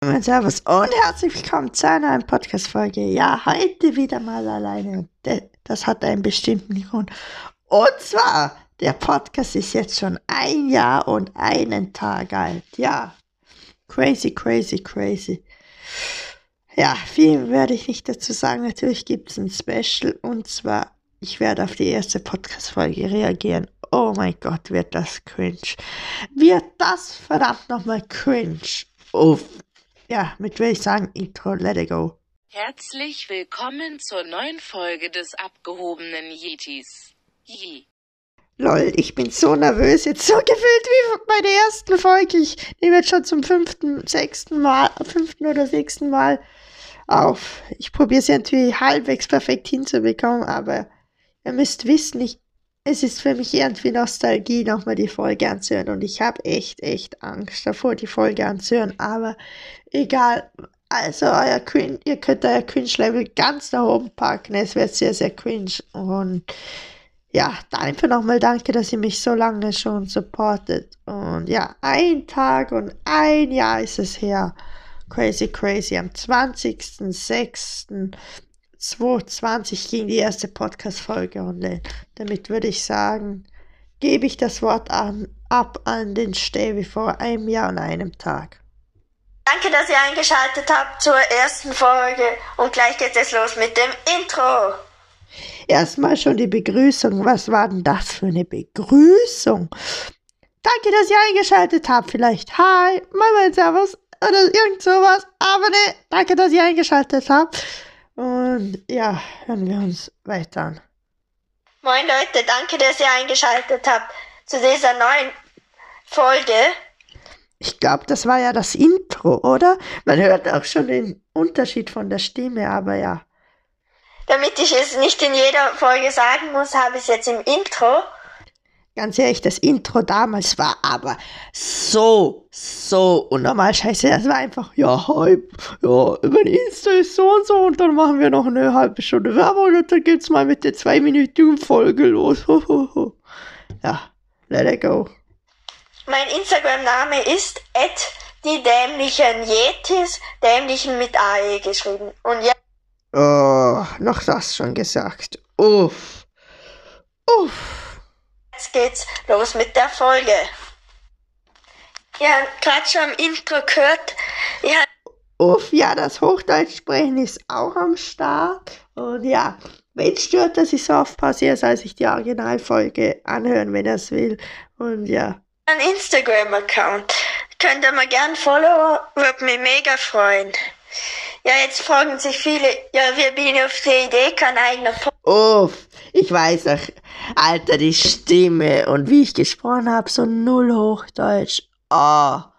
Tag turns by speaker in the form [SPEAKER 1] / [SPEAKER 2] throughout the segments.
[SPEAKER 1] Servus und herzlich willkommen zu einer neuen Podcast-Folge. Ja, heute wieder mal alleine. Das hat einen bestimmten Grund. Und zwar, der Podcast ist jetzt schon ein Jahr und einen Tag alt. Ja, crazy, crazy, crazy. Ja, viel werde ich nicht dazu sagen. Natürlich gibt es ein Special und zwar, ich werde auf die erste Podcast-Folge reagieren. Oh mein Gott, wird das cringe. Wird das verdammt nochmal cringe. Uff. Ja, mit will ich sagen, Intro, let it go.
[SPEAKER 2] Herzlich willkommen zur neuen Folge des abgehobenen Yetis. Yee.
[SPEAKER 1] Lol, ich bin so nervös, jetzt so gefühlt wie bei der ersten Folge. Ich nehme jetzt schon zum fünften, sechsten Mal, fünften oder sechsten Mal auf. Ich probiere es irgendwie halbwegs perfekt hinzubekommen, aber ihr müsst wissen, ich, es ist für mich irgendwie Nostalgie, nochmal die Folge anzuhören. Und ich habe echt, echt Angst davor, die Folge anzuhören. Aber egal, also euer cringe, ihr könnt euer Cringe-Level ganz nach oben packen. Es wird sehr, sehr cringe. Und ja, einfach nochmal danke, dass ihr mich so lange schon supportet. Und ja, ein Tag und ein Jahr ist es her. Crazy, crazy. Am 20.06. 2020 ging die erste Podcast-Folge online. Damit würde ich sagen, gebe ich das Wort an, ab an den Stäbe vor einem Jahr und einem Tag.
[SPEAKER 3] Danke, dass ihr eingeschaltet habt zur ersten Folge und gleich geht es los mit dem Intro.
[SPEAKER 1] Erstmal schon die Begrüßung. Was war denn das für eine Begrüßung? Danke, dass ihr eingeschaltet habt. Vielleicht Hi, Mama, Servus oder irgend sowas. Aber ne, danke, dass ihr eingeschaltet habt. Und ja, hören wir uns weiter an.
[SPEAKER 3] Moin Leute, danke, dass ihr eingeschaltet habt zu dieser neuen Folge.
[SPEAKER 1] Ich glaube, das war ja das Intro, oder? Man hört auch schon den Unterschied von der Stimme, aber ja.
[SPEAKER 3] Damit ich es nicht in jeder Folge sagen muss, habe ich es jetzt im Intro.
[SPEAKER 1] Ganz ehrlich, das Intro damals war aber so, so unnormal scheiße. Das war einfach, ja, halb, ja, mein Insta ist so und so und dann machen wir noch eine halbe Stunde Werbung und dann geht's mal mit der zweiminütigen Folge los. ja, let it go.
[SPEAKER 3] Mein Instagram-Name ist die dämlichen Yetis, dämlichen mit AE geschrieben. Und ja.
[SPEAKER 1] Oh, noch das schon gesagt. Uff. Uff.
[SPEAKER 3] Jetzt geht's los mit der Folge. Ja, gerade schon am Intro gehört. Ja.
[SPEAKER 1] Uff, ja, das Hochdeutsch-Sprechen ist auch am Start. Und ja, wenn es stört, dass ich so oft pausiere, soll sich die Originalfolge anhören, wenn er es will. Und ja.
[SPEAKER 3] Ein Instagram-Account. Könnt ihr mal gern followen, würde mich mega freuen. Ja, jetzt fragen sich viele, ja, wie bin ich auf die Idee, kein eigener Podcast.
[SPEAKER 1] Uff, ich weiß auch, Alter, die Stimme und wie ich gesprochen habe, so null Hochdeutsch. Ah,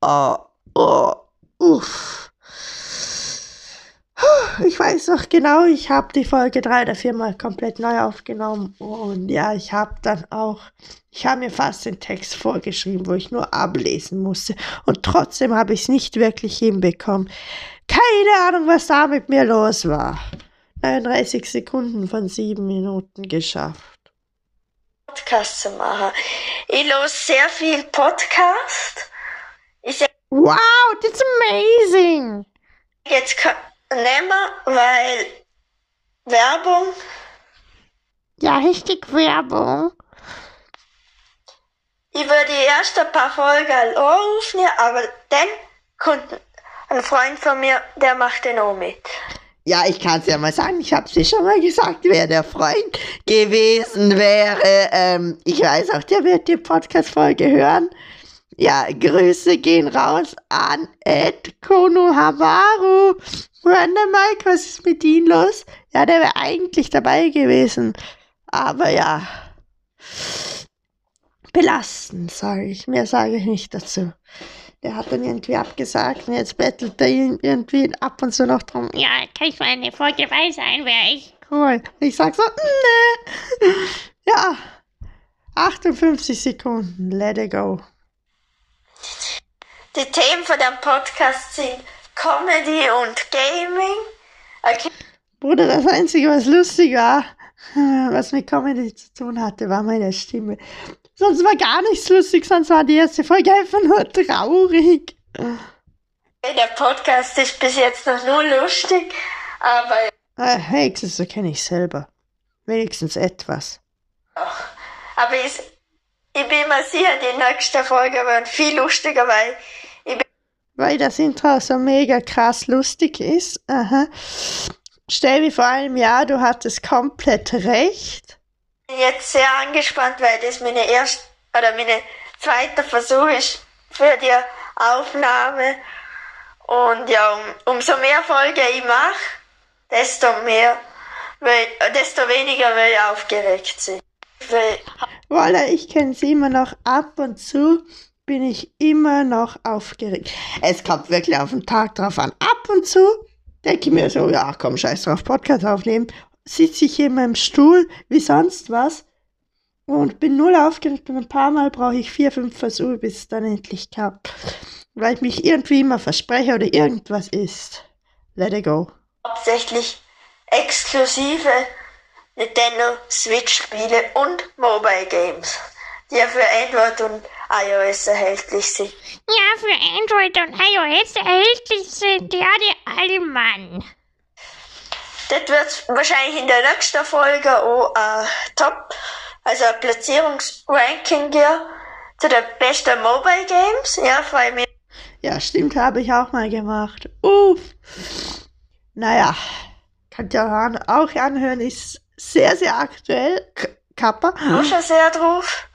[SPEAKER 1] ah, oh, uff. Ich weiß noch genau, ich habe die Folge drei oder viermal komplett neu aufgenommen und ja, ich habe dann auch, ich habe mir fast den Text vorgeschrieben, wo ich nur ablesen musste und trotzdem habe ich es nicht wirklich hinbekommen. Keine Ahnung, was da mit mir los war. 39 Sekunden von sieben Minuten geschafft.
[SPEAKER 3] Podcast zu machen. Ich los sehr viel Podcast. Ich
[SPEAKER 1] wow, that's amazing.
[SPEAKER 3] Jetzt nehmen, weil Werbung.
[SPEAKER 1] Ja, richtig Werbung.
[SPEAKER 3] Ich würde die ersten paar Folgen aufnehmen, aber dann kommt ein Freund von mir, der macht den auch mit.
[SPEAKER 1] Ja, ich kann es ja mal sagen, ich habe es dir schon mal gesagt, wer der Freund gewesen wäre. Ähm, ich weiß auch, der wird die Podcast-Folge hören. Ja, Grüße gehen raus an Ed Konohamaru. Random Mike, was ist mit ihm los? Ja, der wäre eigentlich dabei gewesen. Aber ja, belastend, sage ich. Mehr sage ich nicht dazu der hat dann irgendwie abgesagt und jetzt bettelt er irgendwie ab und zu noch drum.
[SPEAKER 4] Ja, kann ich mal eine Folge dabei sein, wäre ich
[SPEAKER 1] cool. Und ich sag so, nee. Ja, 58 Sekunden, let it go.
[SPEAKER 3] Die Themen von dem Podcast sind Comedy und Gaming. Okay.
[SPEAKER 1] Bruder, das Einzige, was lustig war, was mit Comedy zu tun hatte, war meine Stimme. Sonst war gar nichts lustig, sonst war die erste Folge einfach nur traurig.
[SPEAKER 3] Der Podcast ist bis jetzt noch nur lustig, aber
[SPEAKER 1] Ah, wenigstens erkenne ich selber. Wenigstens etwas.
[SPEAKER 3] Aber ich, ich bin mir sicher, die nächste Folge wird viel lustiger, weil
[SPEAKER 1] Weil das Intro so mega krass lustig ist. Aha. Stell mir vor einem Jahr, du hattest komplett recht.
[SPEAKER 3] Ich bin jetzt sehr angespannt, weil das meine erste oder meine zweite Versuch ist für die Aufnahme. Und ja, um, umso mehr Folge ich mache, desto mehr, will, desto weniger will ich aufgeregt sein.
[SPEAKER 1] Voilà, ich kenne sie immer noch ab und zu bin ich immer noch aufgeregt. Es kommt wirklich auf den Tag drauf an. Ab und zu denke ich mir so, ja komm, scheiß drauf, Podcast aufnehmen. Sitze ich in meinem Stuhl wie sonst was und bin null aufgeregt und ein paar Mal brauche ich vier, fünf Versuche, bis es dann endlich klappt. Weil ich mich irgendwie immer verspreche oder irgendwas ist. Let it go.
[SPEAKER 3] hauptsächlich exklusive Nintendo Switch Spiele und Mobile Games, die ja für Android und iOS erhältlich sind.
[SPEAKER 4] Ja, für Android und iOS erhältlich sind ja die Allmann.
[SPEAKER 3] Das wird wahrscheinlich in der nächsten Folge auch äh, Top, also ein Platzierungsranking geben zu den besten Mobile Games. Ja, freue mich.
[SPEAKER 1] Ja, stimmt, habe ich auch mal gemacht. Uff. Naja, könnt ihr an- auch anhören, ist sehr, sehr aktuell. K Kappa.
[SPEAKER 3] auch schon sehr drauf.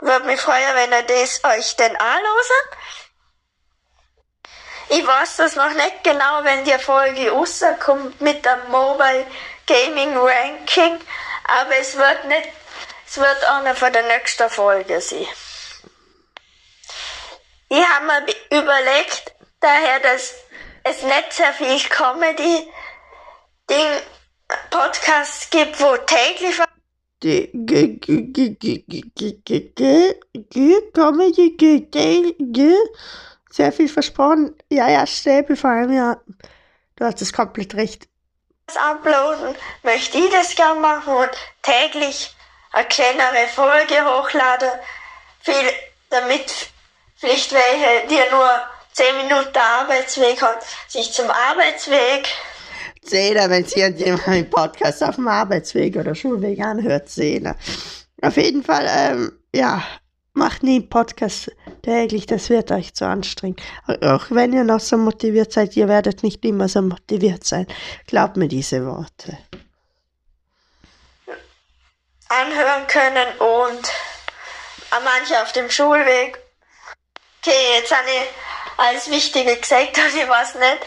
[SPEAKER 3] Würde mich freuen, wenn ihr das euch denn anlosen ich weiß das noch nicht genau, wenn die Folge rauskommt mit dem Mobile Gaming Ranking, aber es wird nicht, es wird einer von der nächsten Folge sein. Ich habe mir überlegt, daher, dass es nicht sehr viel Comedy Ding Podcasts gibt, wo täglich
[SPEAKER 1] Comedy sehr viel versprochen. Ja, ja, Stäbe vor allem, ja. Du hast es komplett recht.
[SPEAKER 3] das uploaden, möchte ich das gern machen und täglich eine kleinere Folge hochladen, viel, damit vielleicht welche, die nur 10 Minuten Arbeitsweg haben, sich zum Arbeitsweg
[SPEAKER 1] Zehner, wenn sie irgendjemand einen Podcast auf dem Arbeitsweg oder Schulweg anhört, Zehner. Auf jeden Fall, ähm, ja, macht nie einen Podcast täglich, das wird euch zu anstrengend. Auch wenn ihr noch so motiviert seid, ihr werdet nicht immer so motiviert sein. Glaubt mir diese Worte.
[SPEAKER 3] anhören können und an manche auf dem Schulweg. Okay, jetzt habe ich alles Wichtige gesagt und ich weiß nicht,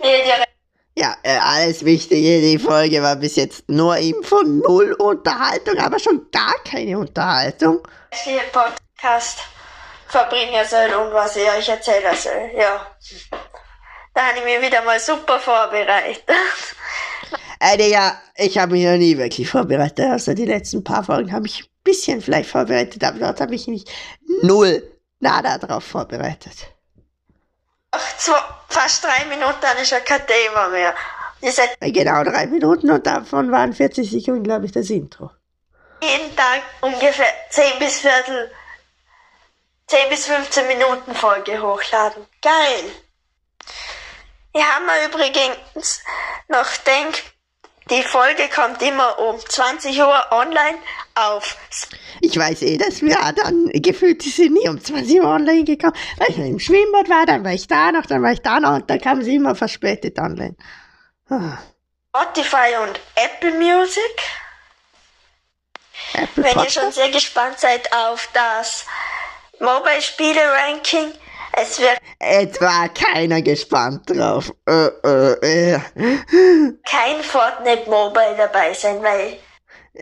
[SPEAKER 3] wie die
[SPEAKER 1] Ja, äh, alles Wichtige, die Folge war bis jetzt nur Info, null Unterhaltung, aber schon gar keine Unterhaltung.
[SPEAKER 3] Podcast verbringen soll und was ich euch erzählen soll. Ja. Da habe ich mich wieder mal super vorbereitet.
[SPEAKER 1] Äh, ja, ich habe mich noch nie wirklich vorbereitet. Also die letzten paar Folgen habe ich ein bisschen vielleicht vorbereitet, aber dort habe ich mich null, nada drauf vorbereitet.
[SPEAKER 3] Nach zwei, fast drei Minuten habe ich schon kein Thema mehr.
[SPEAKER 1] Äh, Genau drei Minuten und davon waren 40 Sekunden, glaube ich, das Intro.
[SPEAKER 3] jeden Tag ungefähr 10 bis Viertel, 10 bis 15 Minuten Folge hochladen. Geil. Ich habe mir übrigens noch denkt, die Folge kommt immer um 20 Uhr online auf
[SPEAKER 1] Ich weiß eh, dass wir dann gefühlt sind nie um 20 Uhr online gekommen, weil ich im Schwimmbad war, dann war ich da noch, dann war ich da noch und dann kamen sie immer verspätet online. Ah,
[SPEAKER 3] Spotify und Apple Music.
[SPEAKER 1] Apple
[SPEAKER 3] Wenn ihr schon sehr gespannt seid auf das Mobile-Spiele-Ranking, es wird
[SPEAKER 1] Etwa keiner gespannt drauf. Äh, äh, äh.
[SPEAKER 3] kein Fortnite Mobile dabei sein, weil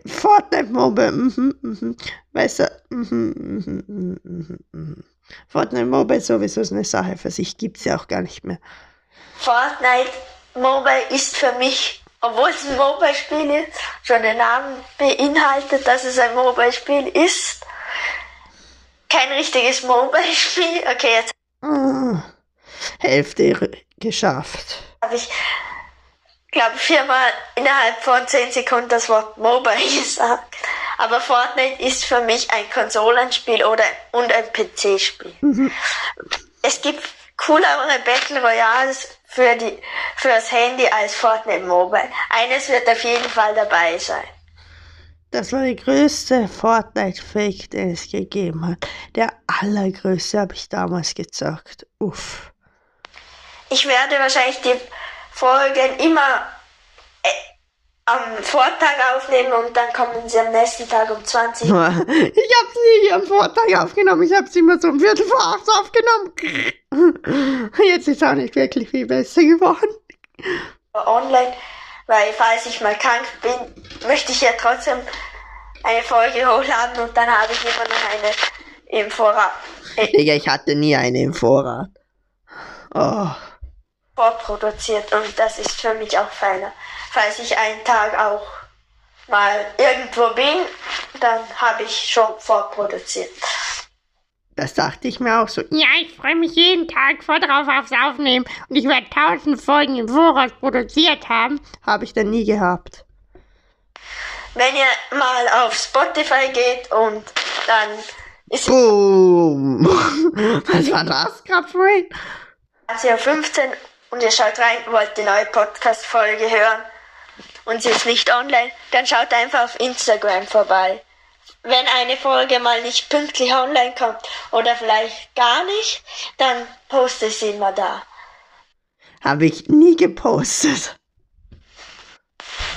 [SPEAKER 1] Fortnite Mobile, mhm, mhm. Weißt du, mhm, mhm, mhm, mhm, mhm. Fortnite Mobile sowieso ist eine Sache für sich, gibt's ja auch gar nicht mehr.
[SPEAKER 3] Fortnite Mobile ist für mich, obwohl es ein Mobile-Spiel ist, schon den Namen beinhaltet, dass es ein Mobile-Spiel ist. Kein richtiges Mobile-Spiel. Okay, jetzt
[SPEAKER 1] Ah, Hälfte geschafft.
[SPEAKER 3] habe ich, glaube viermal innerhalb von 10 Sekunden das Wort Mobile gesagt. Aber Fortnite ist für mich ein Konsolenspiel oder und ein PC-Spiel. Es gibt coolere Battle Royales für die, fürs Handy als Fortnite Mobile. Eines wird auf jeden Fall dabei sein.
[SPEAKER 1] Das war die größte Fortnite-Fake, den es gegeben hat. Der allergrößte habe ich damals gezockt. Uff.
[SPEAKER 3] Ich werde wahrscheinlich die Folgen immer äh, am Vortag aufnehmen und dann kommen sie am nächsten Tag um 20 Uhr.
[SPEAKER 1] Ich habe sie nie am Vortag aufgenommen. Ich habe sie immer so um Viertel vor acht aufgenommen. Jetzt ist auch nicht wirklich viel besser geworden.
[SPEAKER 3] online, weil falls ich mal krank bin, möchte ich ja trotzdem eine Folge hochladen und dann habe ich immer noch eine im Vorrat äh,
[SPEAKER 1] Digga, ich hatte nie eine im Vorrat. Oh.
[SPEAKER 3] vorproduziert und das ist für mich auch feiner. Falls ich einen Tag auch mal irgendwo bin, dann habe ich schon vorproduziert.
[SPEAKER 1] Das dachte ich mir auch so.
[SPEAKER 4] Ja, ich freue mich jeden Tag voll drauf aufs Aufnehmen und ich werde tausend Folgen im Voraus produziert haben.
[SPEAKER 1] Habe ich dann nie gehabt.
[SPEAKER 3] Wenn ihr mal auf Spotify geht und dann ist
[SPEAKER 1] Boom. Was war das gerade vorhin?
[SPEAKER 3] es ja 15 und ihr schaut rein, wollt die neue Podcast-Folge hören und sie ist nicht online, dann schaut einfach auf Instagram vorbei. Wenn eine Folge mal nicht pünktlich online kommt oder vielleicht gar nicht, dann poste ich sie immer da.
[SPEAKER 1] Habe ich nie gepostet.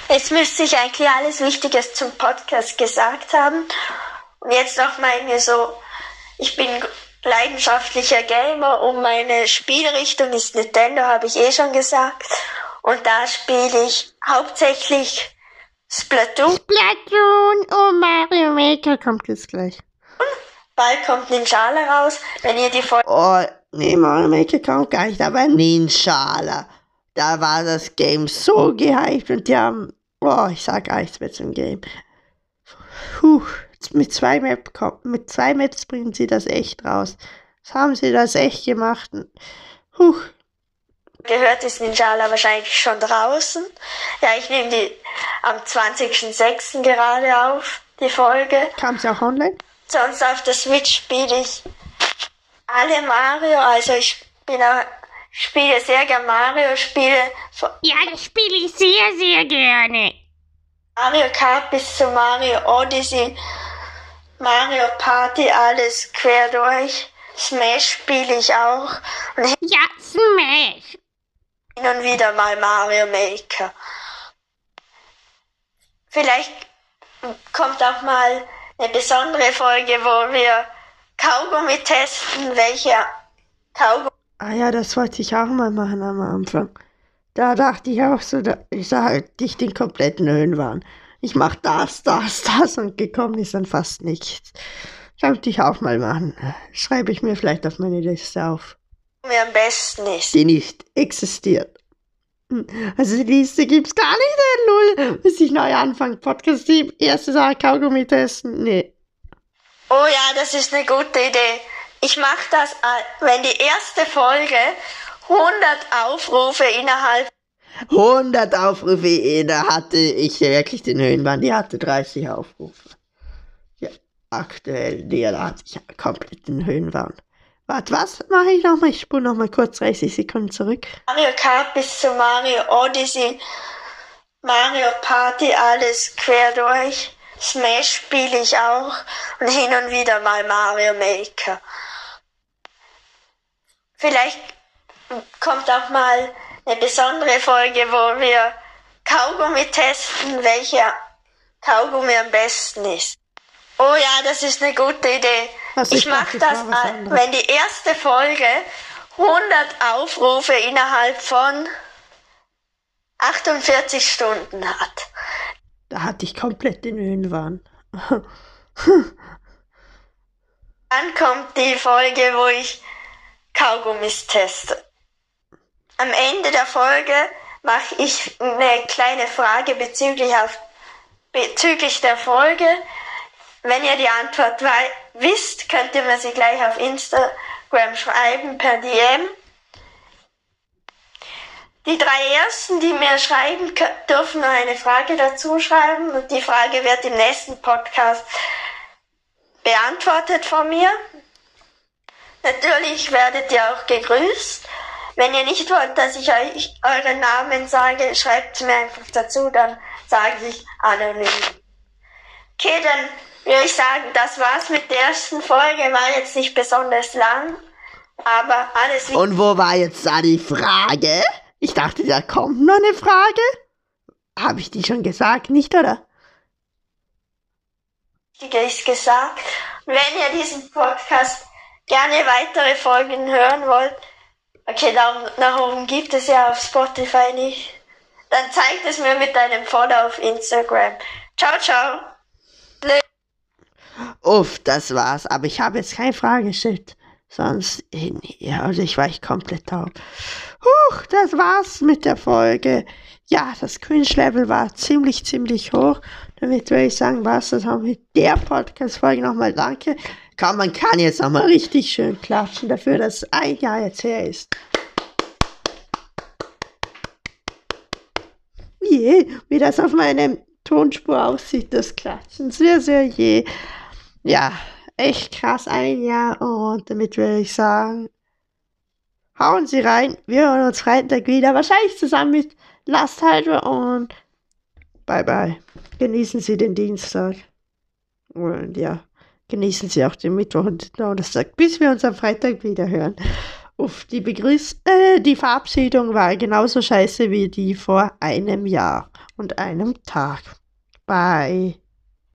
[SPEAKER 3] Jetzt müsste ich eigentlich alles Wichtiges zum Podcast gesagt haben. Und jetzt noch mal mir so, ich bin leidenschaftlicher Gamer und meine Spielrichtung ist Nintendo, habe ich eh schon gesagt. Und da spiele ich hauptsächlich Splatoon.
[SPEAKER 4] Splatoon, oh Mario Maker.
[SPEAKER 1] Kommt jetzt gleich.
[SPEAKER 3] Bald kommt Ninjala raus. Wenn ihr die Folge
[SPEAKER 1] Oh, nee, Mario Maker kommt gar nicht, aber Ninjala. Da war das Game so gehypt und die haben, oh, ich sag gar nichts mehr zum Game. Puh, mit zwei, Map, mit zwei Maps bringen sie das echt raus. Das haben sie das echt gemacht. Puh,
[SPEAKER 3] gehört, ist Ninjala wahrscheinlich schon draußen. Ja, ich nehme die am 20.06. gerade auf, die Folge.
[SPEAKER 1] kam sie auch online?
[SPEAKER 3] Sonst auf der Switch spiele ich alle Mario, also ich bin auch, spiele sehr gern Mario, spiele von
[SPEAKER 4] Ja, das spiele ich sehr, sehr gerne.
[SPEAKER 3] Mario Kart bis zu Mario Odyssey, Mario Party, alles quer durch. Smash spiele ich auch und
[SPEAKER 4] Ja, Smash.
[SPEAKER 3] hin und wieder mal Mario Maker. Vielleicht kommt auch mal eine besondere Folge, wo wir Kaugummi testen, welcher Kaugummi
[SPEAKER 1] Ah ja, das wollte ich auch mal machen am Anfang. Da dachte ich auch so, da, ich sah halt nicht den kompletten Höhenwahn. Ich mach das, das, das und gekommen ist dann fast nichts. Sollte ich auch mal machen. Schreibe ich mir vielleicht auf meine Liste auf.
[SPEAKER 3] am besten ist.
[SPEAKER 1] Die nicht existiert. Also die Liste gibt's gar nicht, Null. Bis ich neu anfange. Podcast die erste Sache Kaugummi testen. Nee.
[SPEAKER 3] Oh ja, das ist eine gute Idee. Ich mache das, äh, wenn die erste Folge 100 Aufrufe innerhalb
[SPEAKER 1] 100 Aufrufe, da hatte ich wirklich den Höhenbahn, die hatte 30 Aufrufe. Ja, aktuell, der da hatte ich komplett den Höhenbahn. Warte, was mache ich nochmal? Ich spule nochmal kurz 30 Sekunden zurück.
[SPEAKER 3] Mario Kart bis zu Mario Odyssey, Mario Party, alles quer durch. Smash spiele ich auch und hin und wieder mal Mario Maker. Vielleicht kommt auch mal eine besondere Folge, wo wir Kaugummi testen, welcher Kaugummi am besten ist. Oh ja, das ist eine gute Idee.
[SPEAKER 1] Was,
[SPEAKER 3] ich
[SPEAKER 1] ich
[SPEAKER 3] mache das, wenn die erste Folge 100 Aufrufe innerhalb von 48 Stunden hat.
[SPEAKER 1] Da hatte ich komplett den Höhenwahn.
[SPEAKER 3] Dann kommt die Folge, wo ich Kaugummis teste. Am Ende der Folge mache ich eine kleine Frage bezüglich, auf, bezüglich der Folge. Wenn ihr die Antwort wisst, könnt ihr mir sie gleich auf Instagram schreiben per DM. Die drei ersten, die mir schreiben, dürfen noch eine Frage dazu schreiben und die Frage wird im nächsten Podcast beantwortet von mir. Natürlich werdet ihr auch gegrüßt. Wenn ihr nicht wollt, dass ich euch euren Namen sage, schreibt mir einfach dazu, dann sage ich anonym. Okay, dann würde ich sagen, das war's mit der ersten Folge. War jetzt nicht besonders lang, aber alles
[SPEAKER 1] Und wo war jetzt da die Frage? Ich dachte, da kommt noch eine Frage. Habe ich die schon gesagt, nicht, oder?
[SPEAKER 3] Wichtige ist gesagt. Wenn ihr diesen Podcast gerne weitere Folgen hören wollt, okay, Daumen nach oben gibt es ja auf Spotify nicht, dann zeigt es mir mit einem Follow auf Instagram. Ciao, ciao.
[SPEAKER 1] Uff, das war's. Aber ich habe jetzt keine Frage gestellt. Sonst, ja, also ich war ich komplett taub. Huch, das war's mit der Folge. Ja, das Cringe-Level war ziemlich, ziemlich hoch. Damit würde ich sagen, was das auch mit der Podcast-Folge nochmal danke. Kann, man kann jetzt nochmal richtig schön klatschen dafür, dass ein Jahr jetzt her ist. Je, wie das auf meinem Tonspur aussieht, das Klatschen. Sehr, sehr je. Ja, echt krass ein Jahr. Und damit würde ich sagen, hauen Sie rein. Wir hören uns Freitag wieder. Wahrscheinlich zusammen mit Lasthalter und bye bye. Genießen Sie den Dienstag. Und ja, genießen Sie auch den Mittwoch und Donnerstag, bis wir uns am Freitag wieder hören. Uff, die Begrüß äh, die Verabschiedung war genauso scheiße wie die vor einem Jahr und einem Tag. Bye.